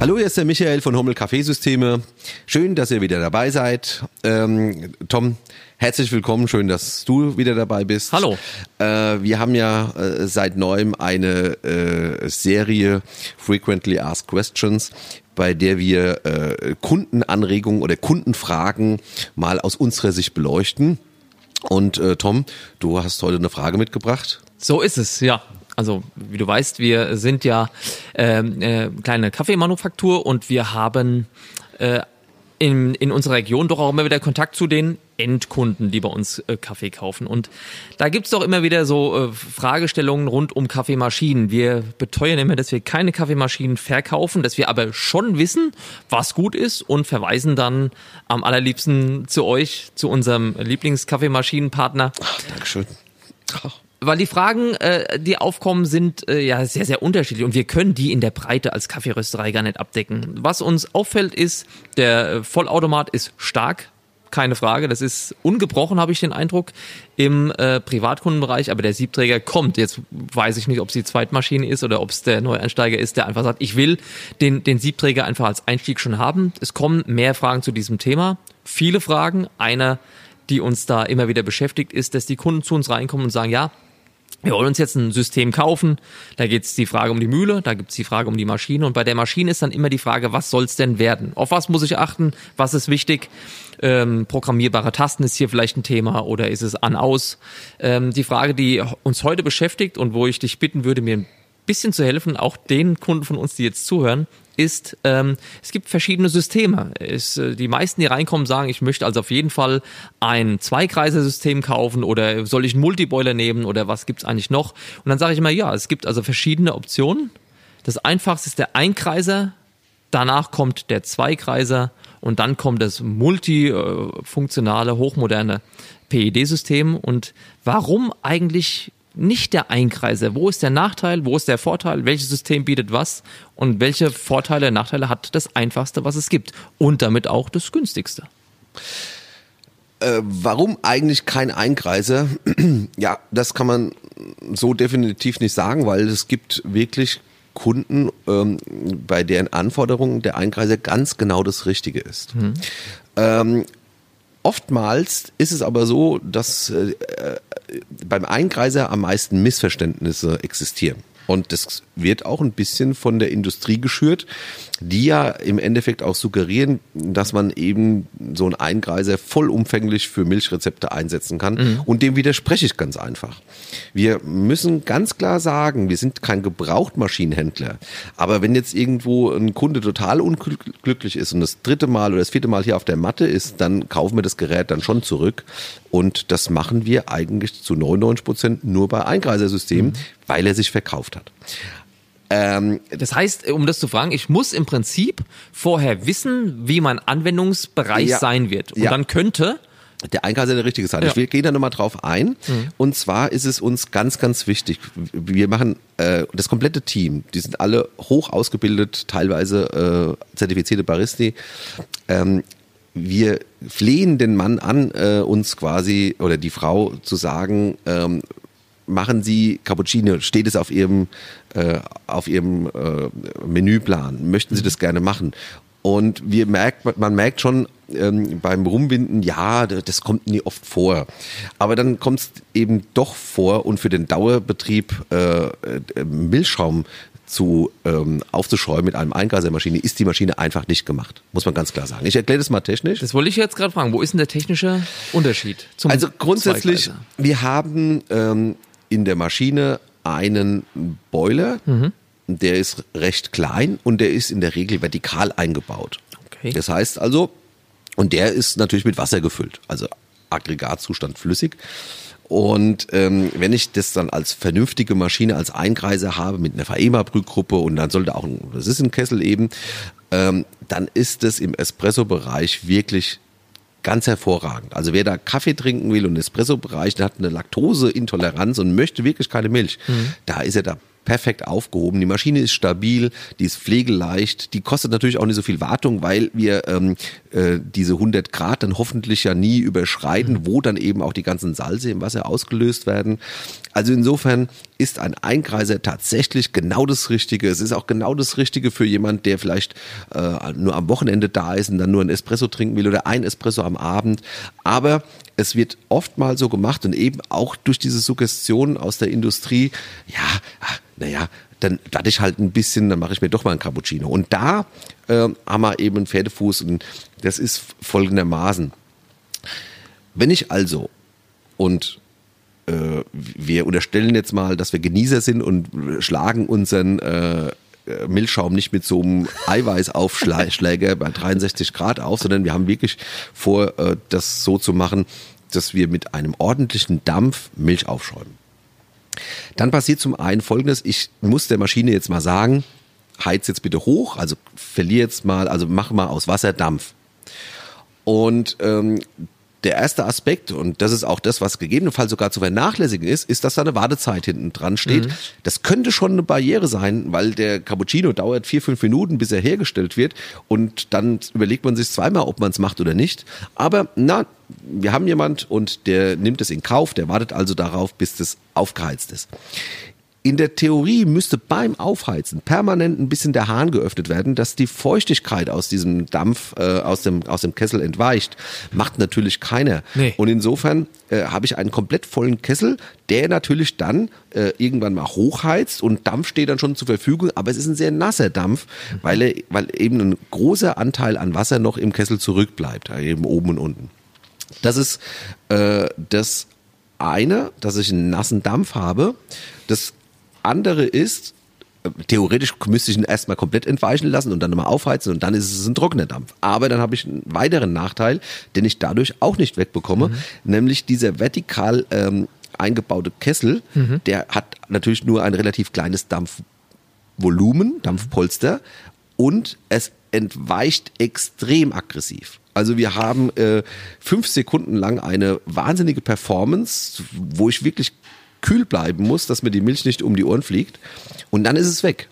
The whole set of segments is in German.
Hallo, hier ist der Michael von Hummel Kaffeesysteme. Schön, dass ihr wieder dabei seid. Ähm, Tom, herzlich willkommen. Schön, dass du wieder dabei bist. Hallo. Äh, wir haben ja äh, seit neuem eine äh, Serie Frequently Asked Questions, bei der wir äh, Kundenanregungen oder Kundenfragen mal aus unserer Sicht beleuchten. Und äh, Tom, du hast heute eine Frage mitgebracht. So ist es, ja. Also wie du weißt, wir sind ja ähm, äh, kleine Kaffeemanufaktur und wir haben äh, in, in unserer Region doch auch immer wieder Kontakt zu den Endkunden, die bei uns äh, Kaffee kaufen. Und da gibt's doch immer wieder so äh, Fragestellungen rund um Kaffeemaschinen. Wir beteuern immer, dass wir keine Kaffeemaschinen verkaufen, dass wir aber schon wissen, was gut ist und verweisen dann am allerliebsten zu euch, zu unserem Lieblingskaffeemaschinenpartner. Dankeschön. Ach. Weil die Fragen, äh, die aufkommen, sind äh, ja sehr, sehr unterschiedlich und wir können die in der Breite als Kaffeerösterei gar nicht abdecken. Was uns auffällt ist, der äh, Vollautomat ist stark, keine Frage. Das ist ungebrochen, habe ich den Eindruck, im äh, Privatkundenbereich. Aber der Siebträger kommt. Jetzt weiß ich nicht, ob es die Zweitmaschine ist oder ob es der Neueinsteiger ist, der einfach sagt, ich will den, den Siebträger einfach als Einstieg schon haben. Es kommen mehr Fragen zu diesem Thema. Viele Fragen. Einer, die uns da immer wieder beschäftigt, ist, dass die Kunden zu uns reinkommen und sagen, ja, wir wollen uns jetzt ein System kaufen, da geht es die Frage um die Mühle, da gibt es die Frage um die Maschine und bei der Maschine ist dann immer die Frage, was soll es denn werden? Auf was muss ich achten? Was ist wichtig? Ähm, programmierbare Tasten ist hier vielleicht ein Thema oder ist es an-aus? Ähm, die Frage, die uns heute beschäftigt und wo ich dich bitten würde, mir ein bisschen zu helfen, auch den Kunden von uns, die jetzt zuhören, ist, ähm, es gibt verschiedene Systeme. Es, äh, die meisten, die reinkommen, sagen, ich möchte also auf jeden Fall ein Zweikreiser-System kaufen oder soll ich einen Multiboiler nehmen oder was gibt's eigentlich noch? Und dann sage ich immer, ja, es gibt also verschiedene Optionen. Das einfachste ist der Einkreiser, danach kommt der Zweikreiser und dann kommt das multifunktionale, hochmoderne PED-System. Und warum eigentlich nicht der Einkreiser. Wo ist der Nachteil? Wo ist der Vorteil? Welches System bietet was? Und welche Vorteile, Nachteile hat das einfachste, was es gibt? Und damit auch das günstigste. Äh, warum eigentlich kein Einkreiser? ja, das kann man so definitiv nicht sagen, weil es gibt wirklich Kunden, ähm, bei deren Anforderungen der Einkreiser ganz genau das Richtige ist. Mhm. Ähm, Oftmals ist es aber so, dass äh, beim Einkreiser am meisten Missverständnisse existieren. Und das wird auch ein bisschen von der Industrie geschürt, die ja im Endeffekt auch suggerieren, dass man eben so einen Eingreiser vollumfänglich für Milchrezepte einsetzen kann. Mhm. Und dem widerspreche ich ganz einfach. Wir müssen ganz klar sagen, wir sind kein Gebrauchtmaschinenhändler. Aber wenn jetzt irgendwo ein Kunde total unglücklich ist und das dritte Mal oder das vierte Mal hier auf der Matte ist, dann kaufen wir das Gerät dann schon zurück. Und das machen wir eigentlich zu 99 Prozent nur bei Eingreisersystemen, mhm. weil er sich verkauft hat. Ähm, das heißt, um das zu fragen, ich muss im Prinzip vorher wissen, wie mein Anwendungsbereich ja, sein wird. Und ja. dann könnte der Einkreiser der richtige sein. Ja. Ich gehe da nochmal drauf ein. Mhm. Und zwar ist es uns ganz, ganz wichtig. Wir machen äh, das komplette Team, die sind alle hoch ausgebildet, teilweise äh, zertifizierte Baristi. Ähm, wir flehen den Mann an, äh, uns quasi oder die Frau zu sagen, ähm, machen Sie Cappuccino, steht es auf Ihrem, äh, auf Ihrem äh, Menüplan, möchten Sie das gerne machen? Und wir merkt, man merkt schon ähm, beim Rumwinden, ja, das kommt nie oft vor. Aber dann kommt es eben doch vor und für den Dauerbetrieb äh, äh Milchschaum zu ähm, aufzuschäumen mit einem Eingreisermaschine ist die Maschine einfach nicht gemacht. Muss man ganz klar sagen. Ich erkläre das mal technisch. Das wollte ich jetzt gerade fragen. Wo ist denn der technische Unterschied Also grundsätzlich, wir haben ähm, in der Maschine einen Boiler, mhm. der ist recht klein und der ist in der Regel vertikal eingebaut. Okay. Das heißt also, und der ist natürlich mit Wasser gefüllt, also Aggregatzustand flüssig. Und ähm, wenn ich das dann als vernünftige Maschine, als Einkreiser habe mit einer FAEMA-Brühgruppe und dann sollte auch, ein, das ist ein Kessel eben, ähm, dann ist es im Espresso-Bereich wirklich ganz hervorragend. Also wer da Kaffee trinken will und Espresso-Bereich, der hat eine Laktoseintoleranz und möchte wirklich keine Milch, mhm. da ist er da perfekt aufgehoben. Die Maschine ist stabil, die ist pflegeleicht, die kostet natürlich auch nicht so viel Wartung, weil wir ähm, äh, diese 100 Grad dann hoffentlich ja nie überschreiten, wo dann eben auch die ganzen Salze im Wasser ausgelöst werden. Also insofern ist ein Einkreiser tatsächlich genau das Richtige. Es ist auch genau das Richtige für jemand, der vielleicht äh, nur am Wochenende da ist und dann nur ein Espresso trinken will oder ein Espresso am Abend. Aber es wird oft mal so gemacht und eben auch durch diese Suggestion aus der Industrie, ja, naja, dann warte ich halt ein bisschen, dann mache ich mir doch mal ein Cappuccino. Und da äh, haben wir eben einen Pferdefuß und das ist folgendermaßen. Wenn ich also, und äh, wir unterstellen jetzt mal, dass wir Genießer sind und schlagen unseren äh, Milchschaum nicht mit so einem Eiweißaufschläger bei 63 Grad auf, sondern wir haben wirklich vor, äh, das so zu machen, dass wir mit einem ordentlichen Dampf Milch aufschäumen. Dann passiert zum einen Folgendes, ich muss der Maschine jetzt mal sagen, heiz jetzt bitte hoch, also verliere jetzt mal, also mach mal aus Wasser Dampf. Und ähm, der erste Aspekt, und das ist auch das, was gegebenenfalls sogar zu vernachlässigen ist, ist, dass da eine Wartezeit hinten dran steht. Mhm. Das könnte schon eine Barriere sein, weil der Cappuccino dauert vier, fünf Minuten, bis er hergestellt wird. Und dann überlegt man sich zweimal, ob man es macht oder nicht. Aber na, wir haben jemand und der nimmt es in Kauf, der wartet also darauf, bis das aufgeheizt ist. In der Theorie müsste beim Aufheizen permanent ein bisschen der Hahn geöffnet werden, dass die Feuchtigkeit aus diesem Dampf, äh, aus, dem, aus dem Kessel entweicht. Macht natürlich keiner. Nee. Und insofern äh, habe ich einen komplett vollen Kessel, der natürlich dann äh, irgendwann mal hochheizt und Dampf steht dann schon zur Verfügung, aber es ist ein sehr nasser Dampf, weil, er, weil eben ein großer Anteil an Wasser noch im Kessel zurückbleibt, eben oben und unten. Das ist äh, das eine, dass ich einen nassen Dampf habe. Das andere ist, theoretisch müsste ich ihn erstmal komplett entweichen lassen und dann nochmal aufheizen und dann ist es ein trockener Dampf. Aber dann habe ich einen weiteren Nachteil, den ich dadurch auch nicht wegbekomme, mhm. nämlich dieser vertikal ähm, eingebaute Kessel, mhm. der hat natürlich nur ein relativ kleines Dampfvolumen, Dampfpolster und es entweicht extrem aggressiv. Also wir haben äh, fünf Sekunden lang eine wahnsinnige Performance, wo ich wirklich kühl bleiben muss, dass mir die Milch nicht um die Ohren fliegt. Und dann ist es weg.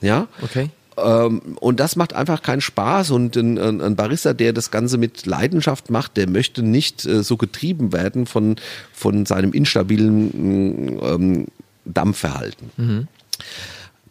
Ja. Okay. Ähm, und das macht einfach keinen Spaß. Und ein, ein, Barista, der das Ganze mit Leidenschaft macht, der möchte nicht äh, so getrieben werden von, von seinem instabilen ähm, Dampfverhalten. Mhm.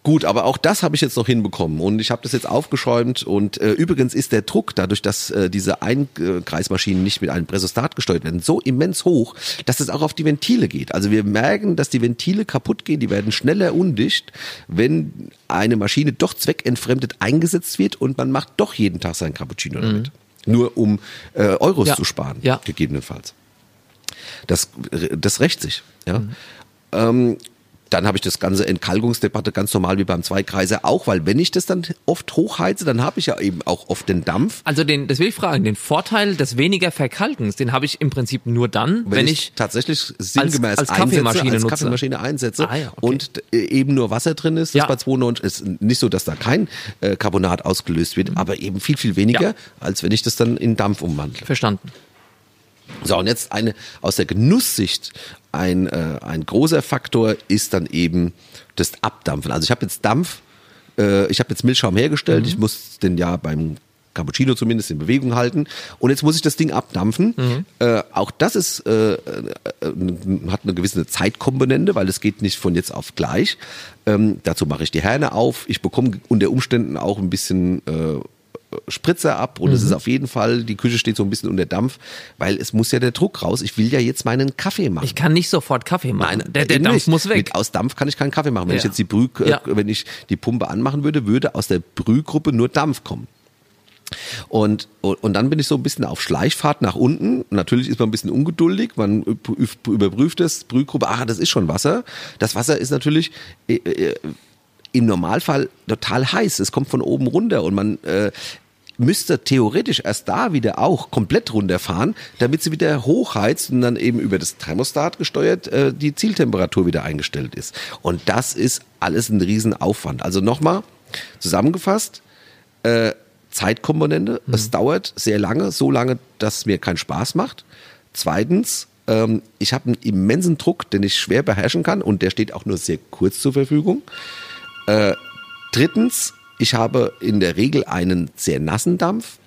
Gut, aber auch das habe ich jetzt noch hinbekommen und ich habe das jetzt aufgeschäumt und äh, übrigens ist der Druck dadurch, dass äh, diese Einkreismaschinen nicht mit einem Pressostat gesteuert werden, so immens hoch, dass es auch auf die Ventile geht. Also wir merken, dass die Ventile kaputt gehen, die werden schneller undicht, wenn eine Maschine doch zweckentfremdet eingesetzt wird und man macht doch jeden Tag sein Cappuccino mhm. damit. Nur um äh, Euros ja. zu sparen, ja. gegebenenfalls. Das, das rächt sich. Ja. Mhm. Ähm, dann habe ich das ganze Entkalkungsdebatte ganz normal wie beim Zweikreiser auch, weil wenn ich das dann oft hochheize, dann habe ich ja eben auch oft den Dampf. Also den, das will ich fragen, den Vorteil des weniger Verkalkens, den habe ich im Prinzip nur dann, wenn, wenn ich, ich, tatsächlich sinngemäß als, als Kaffeemaschine, einsetze, als Kaffeemaschine einsetze ah, ja, okay. und äh, eben nur Wasser drin ist. Das ja. bei 92 ist nicht so, dass da kein äh, Carbonat ausgelöst wird, mhm. aber eben viel, viel weniger, ja. als wenn ich das dann in Dampf umwandle. Verstanden. So, und jetzt eine aus der Genusssicht ein, äh, ein großer Faktor ist dann eben das Abdampfen. Also ich habe jetzt Dampf, äh, ich habe jetzt Milchschaum hergestellt, mhm. ich muss den ja beim Cappuccino zumindest in Bewegung halten. Und jetzt muss ich das Ding abdampfen. Mhm. Äh, auch das ist, äh, äh, hat eine gewisse Zeitkomponente, weil es geht nicht von jetzt auf gleich. Ähm, dazu mache ich die Herne auf. Ich bekomme unter Umständen auch ein bisschen äh, Spritzer ab und mhm. es ist auf jeden Fall, die Küche steht so ein bisschen unter Dampf, weil es muss ja der Druck raus. Ich will ja jetzt meinen Kaffee machen. Ich kann nicht sofort Kaffee machen. Nein, der, der Dampf nicht. muss weg. Mit, aus Dampf kann ich keinen Kaffee machen. Wenn ja. ich jetzt die Brüh, ja. wenn ich die Pumpe anmachen würde, würde aus der Brühgruppe nur Dampf kommen. Und, und dann bin ich so ein bisschen auf Schleichfahrt nach unten. Natürlich ist man ein bisschen ungeduldig. Man überprüft das, Brühgruppe, ach, das ist schon Wasser. Das Wasser ist natürlich äh, äh, im Normalfall total heiß. Es kommt von oben runter und man äh, müsste theoretisch erst da wieder auch komplett runterfahren, damit sie wieder hochheizt und dann eben über das Thermostat gesteuert äh, die Zieltemperatur wieder eingestellt ist. Und das ist alles ein Riesenaufwand. Also nochmal zusammengefasst, äh, Zeitkomponente, mhm. es dauert sehr lange, so lange, dass es mir keinen Spaß macht. Zweitens, Ähm, ich habe einen immensen Druck, den ich schwer beherrschen kann und der steht auch nur sehr kurz zur Verfügung. Äh, drittens, ich habe in der Regel einen sehr nassen Dampf.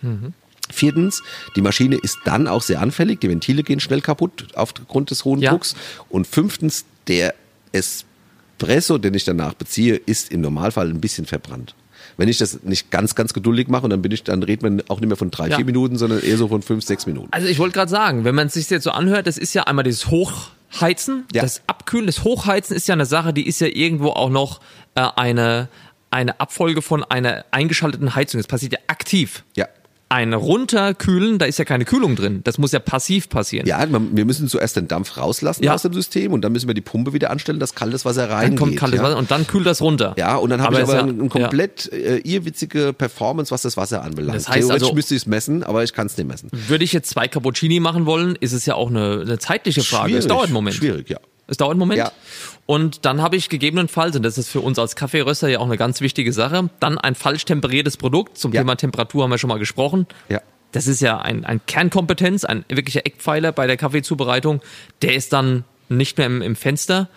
Viertens, die Maschine ist dann auch sehr anfällig, die Ventile gehen schnell kaputt aufgrund des hohen Ja. Drucks. Und fünftens, der Espresso, den ich danach beziehe, ist im Normalfall ein bisschen verbrannt. Wenn ich das nicht ganz, ganz geduldig mache, und dann bin ich, dann redet man auch nicht mehr von drei, Ja. vier Minuten, sondern eher so von fünf, sechs Minuten. Also ich wollte gerade sagen, wenn man es sich jetzt so anhört, das ist ja einmal dieses Hochheizen, Ja. das Abkühlen, das Hochheizen ist ja eine Sache, die ist ja irgendwo auch noch äh, eine, eine Abfolge von einer eingeschalteten Heizung. Das passiert ja aktiv. Ja. Ein Runterkühlen, da ist ja keine Kühlung drin. Das muss ja passiv passieren. Ja, wir müssen zuerst den Dampf rauslassen Ja. aus dem System und dann müssen wir die Pumpe wieder anstellen, dass kaltes Wasser reingeht. Dann kommt kaltes ja. Wasser und dann kühlt das runter. Ja, und dann habe ich aber ja- eine komplett äh, irrwitzige Performance, was das Wasser anbelangt. Das heißt Theoretisch also- müsste ich es messen, aber ich kann es nicht messen. Würde ich jetzt zwei Cappuccini machen wollen, ist es ja auch eine, eine zeitliche Frage. Es dauert einen Moment. Schwierig, ja. Es dauert einen Moment. Ja. Und dann habe ich gegebenenfalls, und das ist für uns als Kaffeeröster ja auch eine ganz wichtige Sache, dann ein falsch temperiertes Produkt. Zum Ja. Thema Temperatur haben wir schon mal gesprochen. Ja. Das ist ja ein, ein Kernkompetenz, ein wirklicher Eckpfeiler bei der Kaffeezubereitung. Der ist dann nicht mehr im, im Fenster.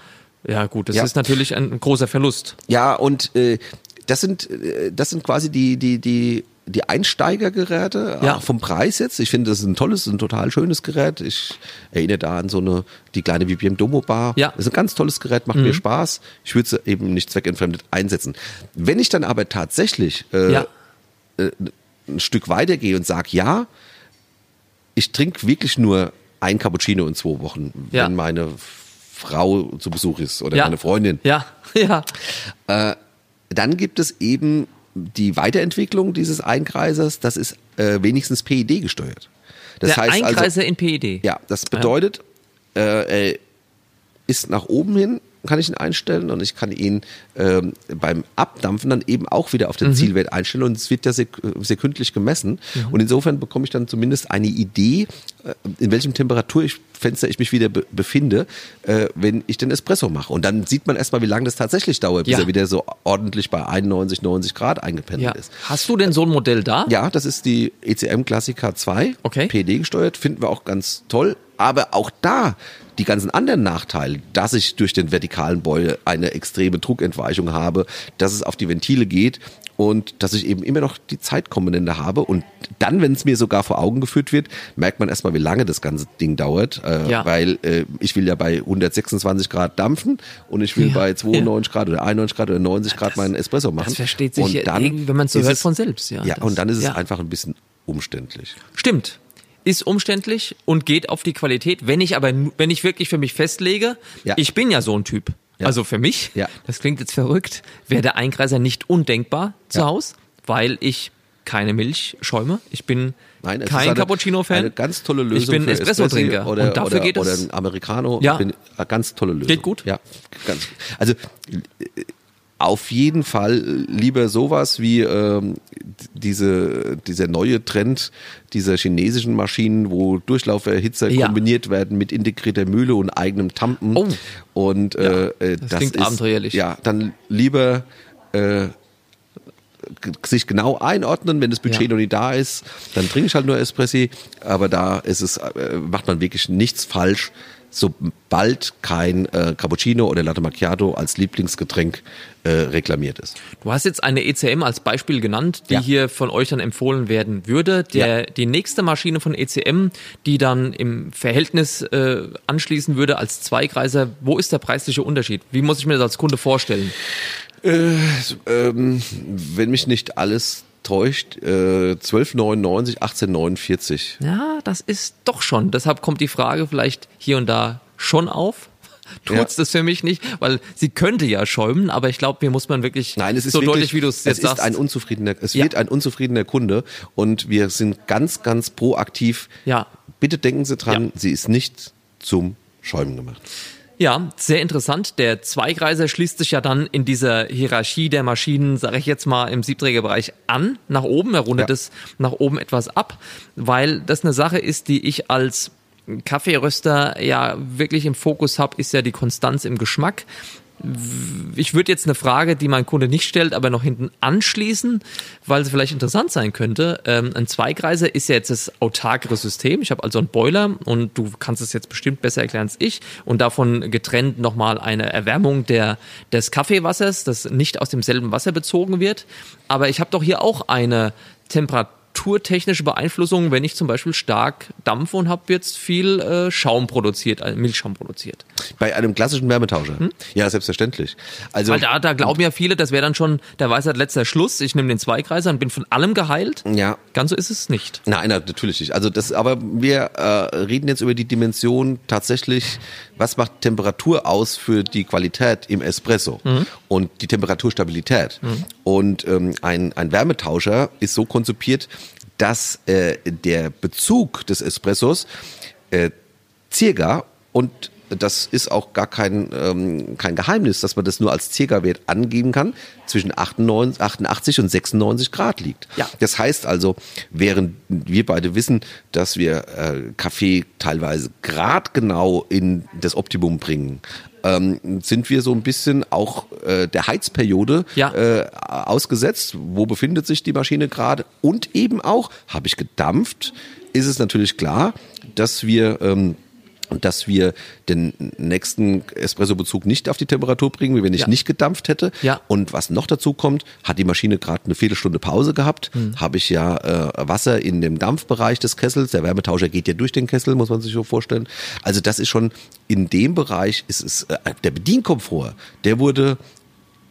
Ja gut, das Ja. ist natürlich ein großer Verlust. Ja, und äh, das sind äh, das sind quasi die die die die Einsteigergeräte Ja. auch vom Preis jetzt. Ich finde, das ist ein tolles, ein total schönes Gerät. Ich erinnere da an so eine die kleine VPM Domo Bar. Ja. Mhm. Das ist ein ganz tolles Gerät, macht mir Spaß. Ich würde sie eben nicht zweckentfremdet einsetzen. Wenn ich dann aber tatsächlich äh, Ja. ein Stück weitergehe und sage, ja, ich trinke wirklich nur ein Cappuccino in zwei Wochen, Ja. wenn meine Frau zu Besuch ist oder Ja. meine Freundin. Ja, ja. Dann gibt es eben die Weiterentwicklung dieses Einkreisers, das ist äh, wenigstens PID gesteuert. Das der heißt Einkreiser also, in PED. ja, das bedeutet, äh, er ist nach oben hin, kann ich ihn einstellen und ich kann ihn ähm, beim Abdampfen dann eben auch wieder auf Mhm. den Zielwert einstellen und es wird ja sek sekündlich gemessen Mhm. und insofern bekomme ich dann zumindest eine Idee, äh, in welchem Temperaturfenster ich mich wieder be befinde, äh, wenn ich den Espresso mache. Und dann sieht man erstmal, wie lange das tatsächlich dauert, bis Ja. er wieder so ordentlich bei 91, 90 Grad eingependelt Ja. ist. Hast du denn so ein Modell da? Ja, das ist die ECM Classica 2, Okay. PD gesteuert, finden wir auch ganz toll. Aber auch da die ganzen anderen Nachteile, dass ich durch den vertikalen Beutel eine extreme Druckentweichung habe, dass es auf die Ventile geht und dass ich eben immer noch die Zeitkomponente habe. Und dann, wenn es mir sogar vor Augen geführt wird, merkt man erstmal, wie lange das ganze Ding dauert. Äh, Ja. Weil äh, ich will ja bei 126 Grad dampfen und ich will Ja. bei 92 Grad oder 91 Grad oder 90 Grad meinen Espresso machen. Das versteht sich und ja dann wenn man es so hört, es- von selbst. Ja, ja, Das- und dann ist es ja. einfach ein bisschen umständlich. Stimmt. Ist umständlich und geht auf die Qualität. Wenn ich aber, wenn ich wirklich für mich festlege, Ja. ich bin ja so ein Typ. Ja. Also für mich, Ja. das klingt jetzt verrückt, wäre der Einkreiser nicht undenkbar zu. Hause, weil ich keine Milch schäume. Ich bin Nein, kein Cappuccino-Fan. Eine ganz tolle Lösung. Ich bin Espresso-Trinker. Oder, und dafür oder, geht oder es. ein Americano. Ja. Bin, eine ganz tolle Lösung. Geht gut. Ja, ganz. Also auf jeden Fall lieber sowas wie ähm, diese, dieser neue Trend dieser chinesischen Maschinen, wo Durchlauferhitzer Ja. kombiniert werden mit integrierter Mühle und eigenem Tampen. Oh. Und äh, äh, das das, klingt ist, abenteuerlich. Ja, dann lieber äh, sich genau einordnen, wenn das Budget Ja. noch nicht da ist, dann trinke ich halt nur Espressi, aber da ist es, äh, macht man wirklich nichts falsch, sobald kein äh, Cappuccino oder Latte Macchiato als Lieblingsgetränk äh, reklamiert ist. Du hast jetzt eine ECM als Beispiel genannt, die Ja. hier von euch dann empfohlen werden würde. Der, Die nächste Maschine von ECM, die dann im Verhältnis äh, anschließen würde als Zweigreiser, wo ist der preisliche Unterschied? Wie muss ich mir das als Kunde vorstellen? Ähm, wenn mich nicht alles täuscht, äh, 12,99, 18,49. Ja, das ist doch schon. Deshalb kommt die Frage vielleicht hier und da schon auf. Tut's Ja. das für mich nicht, weil sie könnte ja schäumen, aber ich glaube, mir muss man wirklich Nein, es ist so wirklich, deutlich, wie du es es jetzt ist sagst. ein unzufriedener, es Ja. wird ein unzufriedener Kunde und wir sind ganz, ganz proaktiv. Ja. Bitte denken Sie dran, Ja. sie ist nicht zum Schäumen gemacht. Ja, sehr interessant. Der Zweigreiser schließt sich ja dann in dieser Hierarchie der Maschinen, sage ich jetzt mal, im Siebträgerbereich an, nach oben. Er rundet Ja. es nach oben etwas ab, weil das eine Sache ist, die ich als Kaffeeröster ja wirklich im Fokus habe, ist ja die Konstanz im Geschmack. Ich würde jetzt eine Frage, die mein Kunde nicht stellt, aber noch hinten anschließen, weil sie vielleicht interessant sein könnte. Ähm, ein Zweigreiser ist ja jetzt das autarkere System. Ich habe also einen Boiler und du kannst es jetzt bestimmt besser erklären als ich und davon getrennt nochmal eine Erwärmung der, des Kaffeewassers, das nicht aus demselben Wasser bezogen wird. Aber ich habe doch hier auch eine Temperatur temperaturtechnische Beeinflussungen, wenn ich zum Beispiel stark dampfe und habe jetzt viel äh, Schaum produziert, äh, Milchschaum produziert. Bei einem klassischen Wärmetauscher? Hm? Ja, selbstverständlich. Also Weil da, da glauben ja viele, das wäre dann schon der Weisheit letzter Schluss. Ich nehme den Zweikreiser und bin von allem geheilt. Ja. Ganz so ist es nicht. Nein, natürlich nicht. Also das, aber wir äh, reden jetzt über die Dimension tatsächlich, was macht Temperatur aus für die Qualität im Espresso mhm. und die Temperaturstabilität. Mhm. Und ähm, ein, ein Wärmetauscher ist so konzipiert, dass äh, der Bezug des Espressos äh, circa und das ist auch gar kein, ähm, kein Geheimnis, dass man das nur als Circa-Wert angeben kann, zwischen 98, 88 und 96 Grad liegt. Ja. Das heißt also, während wir beide wissen, dass wir äh, Kaffee teilweise gradgenau in das Optimum bringen, ähm, sind wir so ein bisschen auch äh, der Heizperiode ja. äh, ausgesetzt. Wo befindet sich die Maschine gerade? Und eben auch, habe ich gedampft, ist es natürlich klar, dass wir ähm, dass wir den nächsten Espresso-Bezug nicht auf die Temperatur bringen, wie wenn ich ja. nicht gedampft hätte. Ja. Und was noch dazu kommt, hat die Maschine gerade eine Viertelstunde Pause gehabt, mhm. habe ich ja äh, Wasser in dem Dampfbereich des Kessels. Der Wärmetauscher geht ja durch den Kessel, muss man sich so vorstellen. Also das ist schon in dem Bereich ist es äh, der Bedienkomfort, der wurde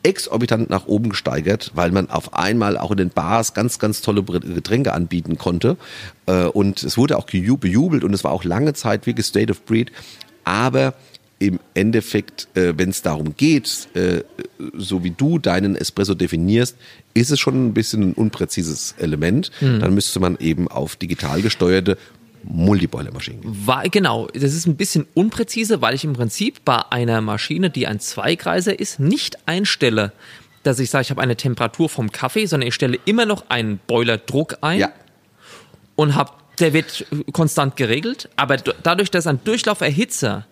exorbitant nach oben gesteigert, weil man auf einmal auch in den Bars ganz, ganz tolle Getränke anbieten konnte. Äh, und es wurde auch bejubelt und es war auch lange Zeit wirklich State of Breed. Aber im Endeffekt, äh, wenn es darum geht, äh, so wie du deinen Espresso definierst, ist es schon ein bisschen ein unpräzises Element. Mhm. Dann müsste man eben auf digital gesteuerte Multiboiler-Maschinen gehen. Genau, das ist ein bisschen unpräzise, weil ich im Prinzip bei einer Maschine, die ein Zweigreiser ist, nicht einstelle, dass ich sage, ich habe eine Temperatur vom Kaffee, sondern ich stelle immer noch einen Boilerdruck ein ja. und habe, der wird konstant geregelt, aber dadurch, dass ein Durchlauferhitzer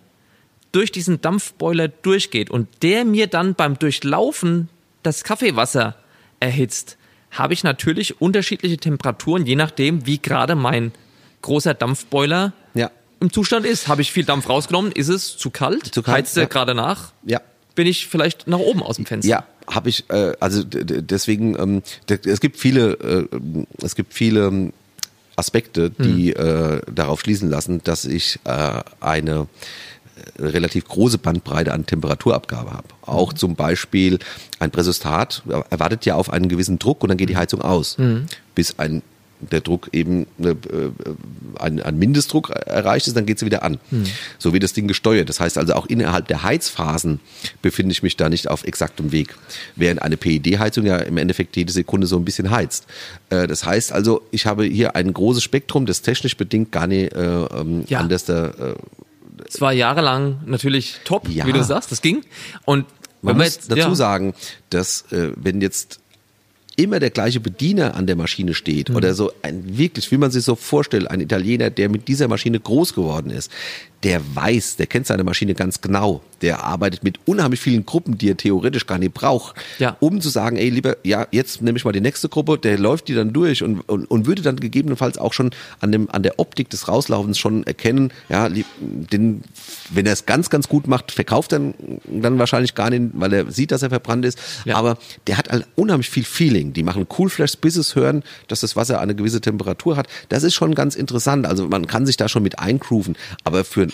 durch diesen Dampfboiler durchgeht und der mir dann beim Durchlaufen das Kaffeewasser erhitzt, habe ich natürlich unterschiedliche Temperaturen, je nachdem, wie gerade mein großer Dampfboiler ja. im Zustand ist. Habe ich viel Dampf rausgenommen? Ist es zu kalt? Zu kalt Heizt er ja. gerade nach? Ja. Bin ich vielleicht nach oben aus dem Fenster? Ja, habe ich. Äh, also deswegen, ähm, es gibt viele, äh, es gibt viele ähm, Aspekte, die hm. äh, darauf schließen lassen, dass ich äh, eine äh, relativ große Bandbreite an Temperaturabgabe habe. Auch mhm. zum Beispiel ein Präsostat erwartet ja auf einen gewissen Druck und dann geht die Heizung aus, mhm. bis ein der Druck eben äh, ein, ein Mindestdruck erreicht ist, dann geht sie wieder an. Hm. So wird das Ding gesteuert. Das heißt also auch innerhalb der Heizphasen befinde ich mich da nicht auf exaktem Weg. Während eine PED-Heizung ja im Endeffekt jede Sekunde so ein bisschen heizt. Äh, das heißt also, ich habe hier ein großes Spektrum, das technisch bedingt gar nicht äh, ähm, ja. anders da, äh, es war jahrelang natürlich top, ja. wie du sagst, das ging. Und man muss jetzt, dazu ja. sagen, dass äh, wenn jetzt immer der gleiche Bediener an der Maschine steht mhm. oder so ein wirklich, wie man sich so vorstellt, ein Italiener, der mit dieser Maschine groß geworden ist, der weiß, der kennt seine Maschine ganz genau. Der arbeitet mit unheimlich vielen Gruppen, die er theoretisch gar nicht braucht, ja. um zu sagen, ey, lieber, ja, jetzt nehme ich mal die nächste Gruppe, der läuft die dann durch und, und, und würde dann gegebenenfalls auch schon an dem, an der Optik des Rauslaufens schon erkennen, ja, den, wenn er es ganz, ganz gut macht, verkauft er dann wahrscheinlich gar nicht, weil er sieht, dass er verbrannt ist. Ja. Aber der hat halt unheimlich viel Feeling. Die machen Cool Flash, bis es hören, dass das Wasser eine gewisse Temperatur hat. Das ist schon ganz interessant. Also man kann sich da schon mit eingrooven. Aber für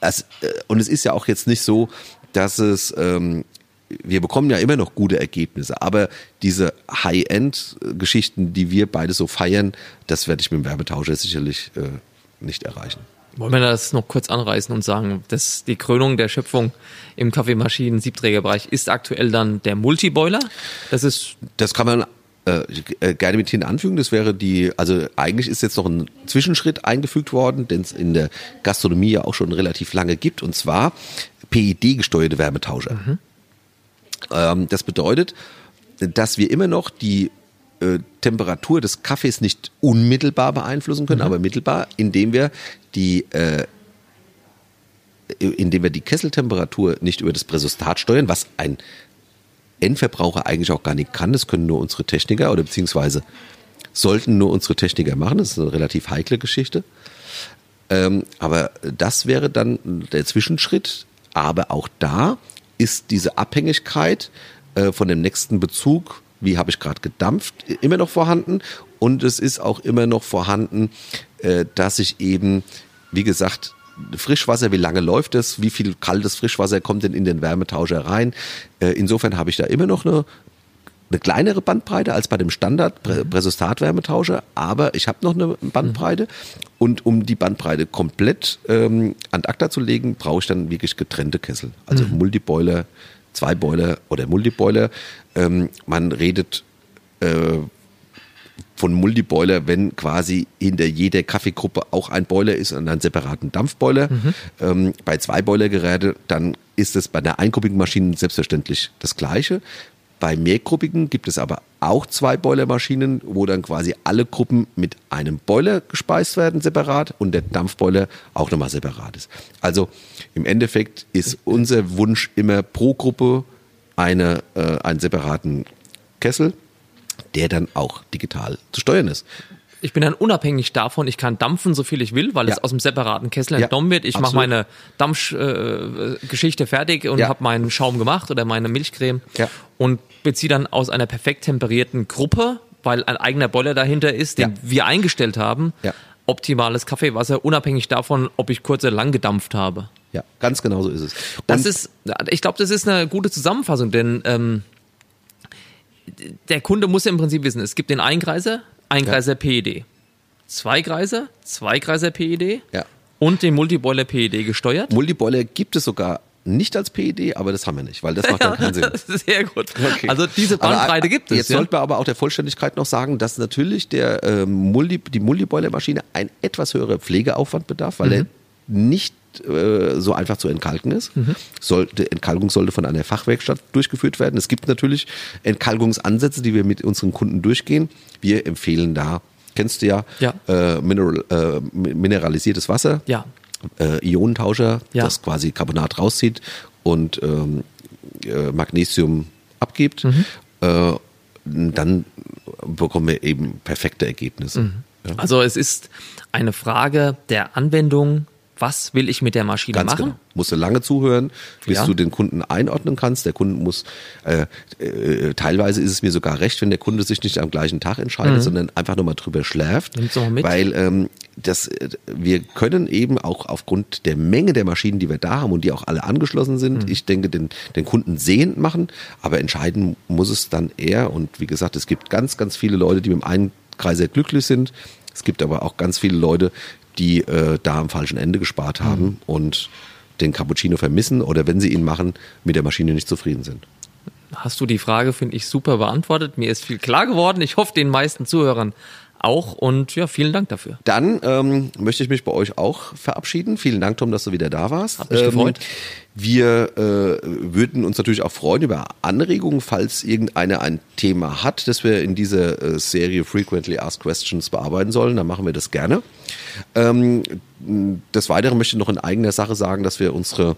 es, äh, und es ist ja auch jetzt nicht so, dass es, ähm, wir bekommen ja immer noch gute Ergebnisse, aber diese High-End-Geschichten, die wir beide so feiern, das werde ich mit dem Werbetauscher sicherlich äh, nicht erreichen. Wollen wir das noch kurz anreißen und sagen, dass die Krönung der Schöpfung im Kaffeemaschinen-Siebträgerbereich ist aktuell dann der Multiboiler? Das ist. Das kann man äh, äh, gerne mit hinten anfügen. Das wäre die, also eigentlich ist jetzt noch ein Zwischenschritt eingefügt worden, den es in der Gastronomie ja auch schon relativ lange gibt, und zwar PID-gesteuerte Wärmetauscher. Mhm. Ähm, das bedeutet, dass wir immer noch die äh, Temperatur des Kaffees nicht unmittelbar beeinflussen können, mhm. aber mittelbar, indem wir die äh, indem wir die Kesseltemperatur nicht über das Präsostat steuern, was ein Endverbraucher eigentlich auch gar nicht kann. Das können nur unsere Techniker oder beziehungsweise sollten nur unsere Techniker machen. Das ist eine relativ heikle Geschichte. Ähm, aber das wäre dann der Zwischenschritt. Aber auch da ist diese Abhängigkeit äh, von dem nächsten Bezug, wie habe ich gerade gedampft, immer noch vorhanden. Und es ist auch immer noch vorhanden, äh, dass ich eben, wie gesagt, Frischwasser, wie lange läuft es, wie viel kaltes Frischwasser kommt denn in den Wärmetauscher rein. Äh, insofern habe ich da immer noch eine, eine kleinere Bandbreite als bei dem Standard Präsostat-Wärmetauscher, aber ich habe noch eine Bandbreite und um die Bandbreite komplett ähm, an ACTA zu legen, brauche ich dann wirklich getrennte Kessel, also mhm. Multiboiler, zwei Boiler oder Multiboiler. Ähm, man redet äh, von Multiboiler, wenn quasi hinter jeder Kaffeegruppe auch ein Boiler ist und einen separaten Dampfboiler. Mhm. Ähm, bei zwei Boilergeräte, dann ist es bei einer eingruppigen Maschine selbstverständlich das Gleiche. Bei mehrgruppigen gibt es aber auch zwei Boilermaschinen, wo dann quasi alle Gruppen mit einem Boiler gespeist werden, separat, und der Dampfboiler auch nochmal separat ist. Also im Endeffekt ist unser Wunsch immer pro Gruppe eine, äh, einen separaten Kessel der dann auch digital zu steuern ist. Ich bin dann unabhängig davon, ich kann dampfen, so viel ich will, weil ja. es aus dem separaten Kessel entnommen wird. Ich mache meine Dampfgeschichte äh, fertig und habe meinen Schaum gemacht oder meine Milchcreme und beziehe dann aus einer perfekt temperierten Gruppe, weil ein eigener Boiler dahinter ist, den wir eingestellt haben, optimales Kaffeewasser, unabhängig davon, ob ich kurz oder lang gedampft habe. Ja, ganz genau so ist es. Und das ist, ich glaube, das ist eine gute Zusammenfassung, denn ähm, der Kunde muss ja im Prinzip wissen, es gibt den Einkreiser, Einkreiser ja. PED. Zweikreiser, Zweikreiser PED ja. und den Multiboiler PED gesteuert. Multiboiler gibt es sogar nicht als PED, aber das haben wir nicht, weil das macht dann keinen Sinn. Sehr gut. Okay. Also diese Bandbreite aber, gibt es. Jetzt ja? sollten wir aber auch der Vollständigkeit noch sagen, dass natürlich der äh, Multi, die Multiboiler-Maschine ein etwas höherer Pflegeaufwand bedarf, weil mhm. er nicht äh, so einfach zu entkalken ist. Mhm. Sollte, Entkalkung sollte von einer Fachwerkstatt durchgeführt werden. Es gibt natürlich Entkalkungsansätze, die wir mit unseren Kunden durchgehen. Wir empfehlen da, kennst du ja, ja. Äh, mineral, äh, mineralisiertes Wasser, ja. äh, Ionentauscher, ja. das quasi Carbonat rauszieht und ähm, äh, Magnesium abgibt. Mhm. Dann bekommen wir eben perfekte Ergebnisse. Mhm. Also es ist eine Frage der Anwendung was will ich mit der Maschine Ganz machen? Genau. Musst du lange zuhören, bis ja. du den Kunden einordnen kannst. Der Kunde muss, äh, äh, teilweise ist es mir sogar recht, wenn der Kunde sich nicht am gleichen Tag entscheidet, mhm. sondern einfach nochmal drüber schläft. Nimm's mal mit. Weil ähm, das, wir können eben auch aufgrund der Menge der Maschinen, die wir da haben und die auch alle angeschlossen sind, mhm. ich denke, den, den Kunden sehend machen, aber entscheiden muss es dann er. Und wie gesagt, es gibt ganz, ganz viele Leute, die mit dem einen Kreis sehr glücklich sind. Es gibt aber auch ganz viele Leute, die äh, da am falschen Ende gespart haben mhm. und den Cappuccino vermissen oder wenn sie ihn machen, mit der Maschine nicht zufrieden sind. Hast du die Frage, finde ich, super beantwortet. Mir ist viel klar geworden. Ich hoffe, den meisten Zuhörern auch und ja, vielen Dank dafür. Dann ähm, möchte ich mich bei euch auch verabschieden. Vielen Dank, Tom, dass du wieder da warst. Hat mich ähm, gefreut. Wir äh, würden uns natürlich auch freuen über Anregungen, falls irgendeiner ein Thema hat, das wir in dieser äh, Serie Frequently Asked Questions bearbeiten sollen. Dann machen wir das gerne. Ähm, des Weiteren möchte ich noch in eigener Sache sagen, dass wir unsere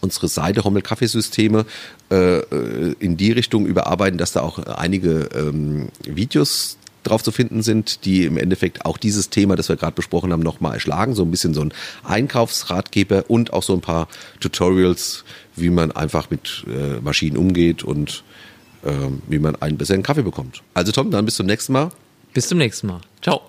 unsere Seite Hommel Kaffeesysteme äh, äh, in die Richtung überarbeiten, dass da auch einige ähm, Videos drauf zu finden sind, die im Endeffekt auch dieses Thema, das wir gerade besprochen haben, nochmal erschlagen. So ein bisschen so ein Einkaufsratgeber und auch so ein paar Tutorials, wie man einfach mit äh, Maschinen umgeht und äh, wie man einen besseren Kaffee bekommt. Also Tom, dann bis zum nächsten Mal. Bis zum nächsten Mal. Ciao.